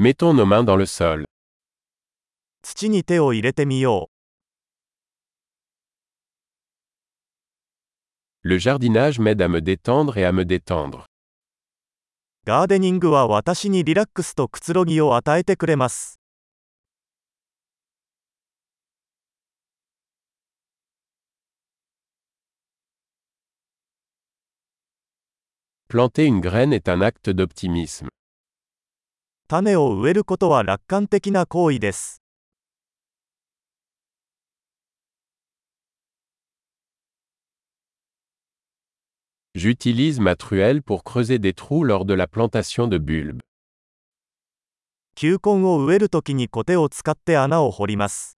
Mettons nos mains dans le sol. Le jardinage m'aide à me détendre et à me détendre. Planter une graine est un acte d'optimisme. 種を植えることは楽観的な行為です。J'utilise ma truelle pour creuser des trous lors de la plantation de bulbes. 球根を植えるときにコテを使って穴を掘ります。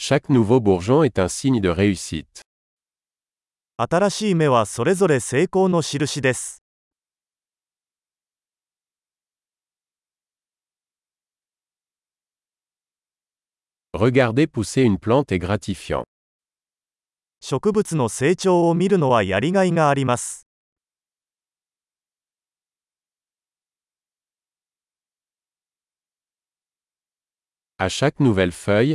Chaque nouveau bourgeon est un signe de réussite. Regardez pousser une plante est gratifiant. À chaque nouvelle feuille,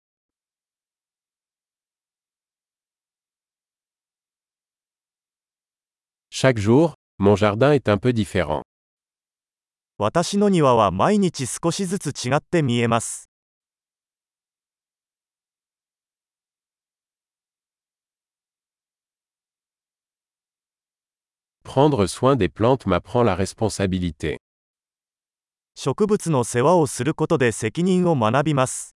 Chaque jour, mon jardin est un peu différent. 私の庭は毎日少しずつ違って見えます。Prendre soin des plantes m'apprend la responsabilité. 植物の世話をすることで責任を学びます。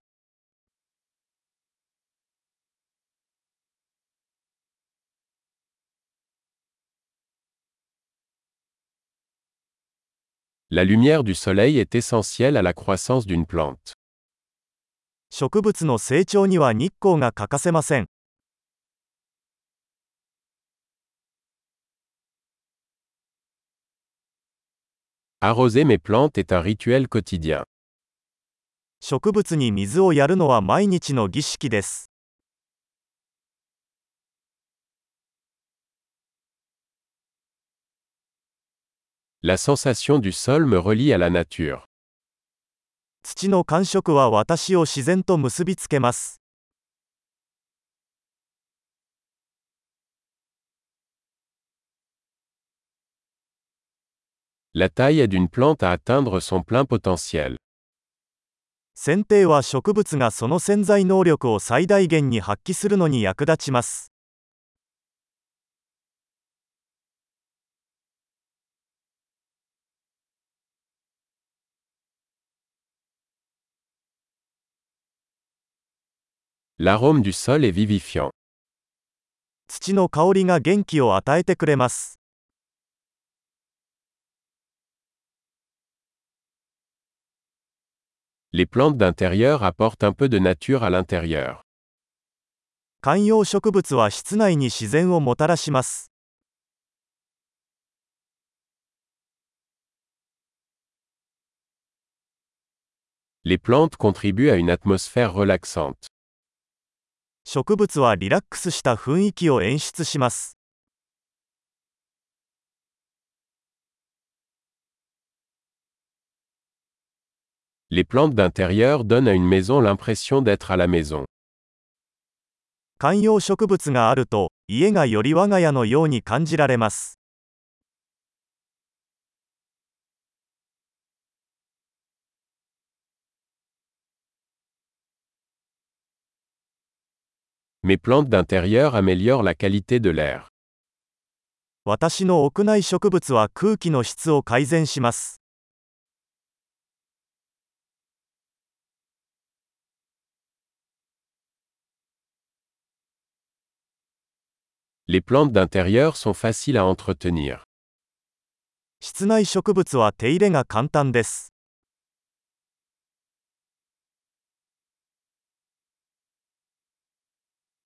La lumière du soleil est essentielle à la croissance d'une plante. Arroser mes plantes est un rituel quotidien. 植物に水をやるのは毎日の儀式です。La sensation du sol me relie à la nature. 土の感触は私を自然と結びつけます。La taille d'une plante à atteindre son plein potentiel. 剪定は植物がその潜在能力を最大限に発揮するのに役立ちます。L'arôme du sol est vivifiant. Les plantes d'intérieur apportent un peu de nature à l'intérieur. Les plantes contribuent à une atmosphère relaxante. 植物はリラックスした雰囲気を演出します Les plantes d'intérieur donnent à une maison l'impression d'être à la maison. 観葉植物があると、家がより我が家のように感じられます。Mes plantes d'intérieur améliorent la qualité de l'air. 私の屋内植物は空気の質を改善します。Les plantes d'intérieur sont faciles à entretenir. 室内植物は手入れが簡単です。